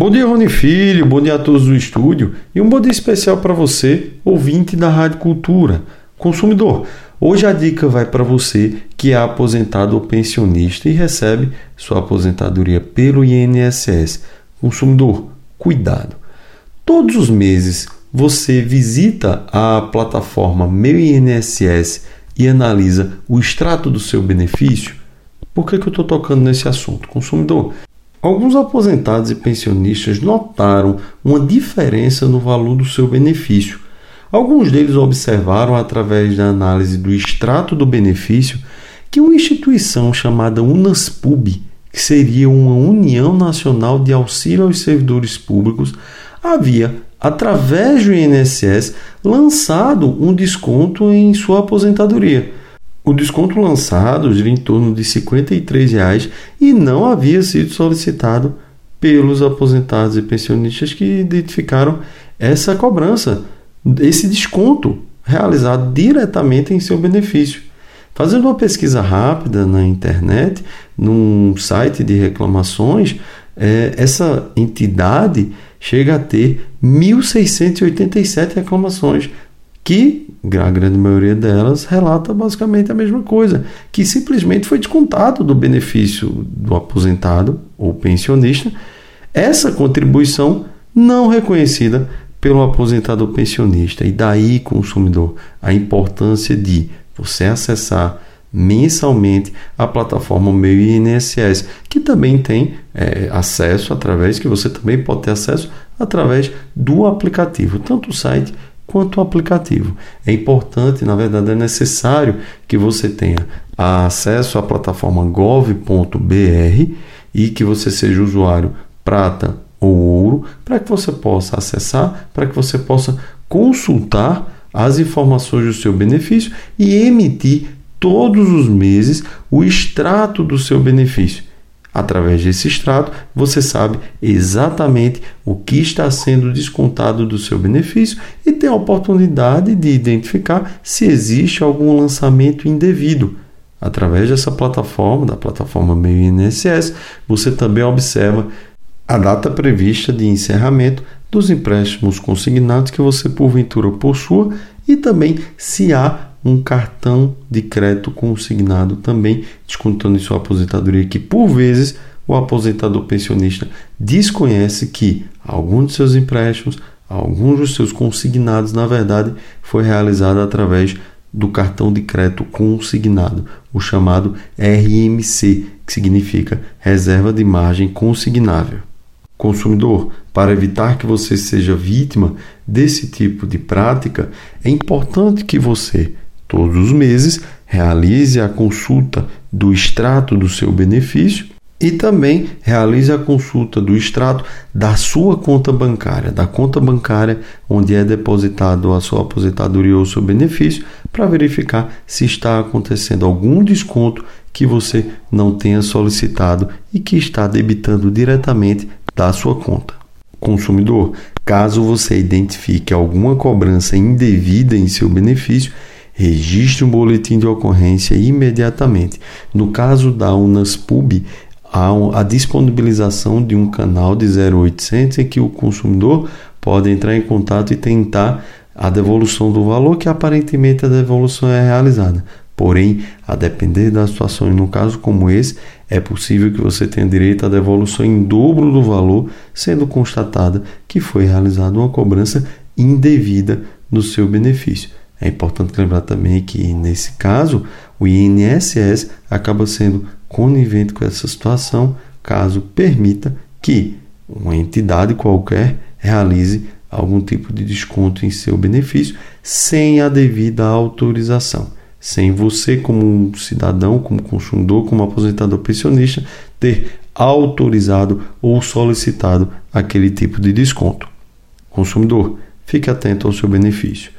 Bom dia, Rony Filho, bom dia a todos do estúdio e um bom dia especial para você, ouvinte da Rádio Cultura, consumidor. Hoje a dica vai para você que é aposentado ou pensionista e recebe sua aposentadoria pelo INSS. Consumidor, cuidado. Todos os meses você visita a plataforma Meu INSS e analisa o extrato do seu benefício? Por que, que eu estou tocando nesse assunto? Consumidor, alguns aposentados e pensionistas notaram uma diferença no valor do seu benefício. Alguns deles observaram, através da análise do extrato do benefício, que uma instituição chamada Unaspub, que seria uma União Nacional de Auxílio aos Servidores Públicos, havia através do INSS, lançado um desconto em sua aposentadoria. O desconto lançado gira em torno de 53 reais e não havia sido solicitado pelos aposentados e pensionistas que identificaram essa cobrança, esse desconto realizado diretamente em seu benefício. Fazendo uma pesquisa rápida na internet, num site de reclamações, é, essa entidade chega a ter 1.687 reclamações, que a grande maioria delas relata basicamente a mesma coisa, que simplesmente foi descontado do benefício do aposentado ou pensionista essa contribuição não reconhecida pelo aposentado ou pensionista. E daí, consumidor, a importância de você acessar mensalmente a plataforma Meu INSS, que também tem é, acesso através, que você também pode ter acesso através do aplicativo, tanto o site quanto o aplicativo. É importante, na verdade, é necessário que você tenha acesso à plataforma gov.br e que você seja usuário prata ou ouro, para que você possa acessar, para que você possa consultar as informações do seu benefício e emitir todos os meses o extrato do seu benefício. Através desse extrato, você sabe exatamente o que está sendo descontado do seu benefício e tem a oportunidade de identificar se existe algum lançamento indevido. Através dessa plataforma, da plataforma Meu INSS, você também observa a data prevista de encerramento dos empréstimos consignados que você porventura possua e também se há um cartão de crédito consignado também descontando em sua aposentadoria que por vezes o aposentador pensionista desconhece que alguns de seus empréstimos, alguns dos seus consignados, na verdade, foi realizado através do cartão de crédito consignado, o chamado RMC, que significa Reserva de Margem Consignável. Consumidor, para evitar que você seja vítima desse tipo de prática, é importante que você todos os meses, realize a consulta do extrato do seu benefício e também realize a consulta do extrato da sua conta bancária, da conta bancária onde é depositado a sua aposentadoria ou seu benefício, para verificar se está acontecendo algum desconto que você não tenha solicitado e que está debitando diretamente da sua conta. Consumidor, caso você identifique alguma cobrança indevida em seu benefício, registre um boletim de ocorrência imediatamente. No caso da Unaspub, há a disponibilização de um canal de 0800 em que o consumidor pode entrar em contato e tentar a devolução do valor que aparentemente a devolução é realizada. Porém, a depender das situações, no caso como esse, é possível que você tenha direito à devolução em dobro do valor, sendo constatada que foi realizada uma cobrança indevida no seu benefício. É importante lembrar também que, nesse caso, o INSS acaba sendo conivente com essa situação caso permita que uma entidade qualquer realize algum tipo de desconto em seu benefício sem a devida autorização, sem você, como cidadão, como consumidor, como aposentador pensionista, ter autorizado ou solicitado aquele tipo de desconto. Consumidor, fique atento ao seu benefício.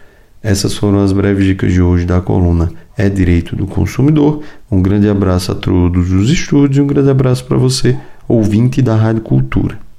Essas foram as breves dicas de hoje da coluna É Direito do Consumidor. Um grande abraço a todos os estúdios e um grande abraço para você, ouvinte da Rádio Cultura.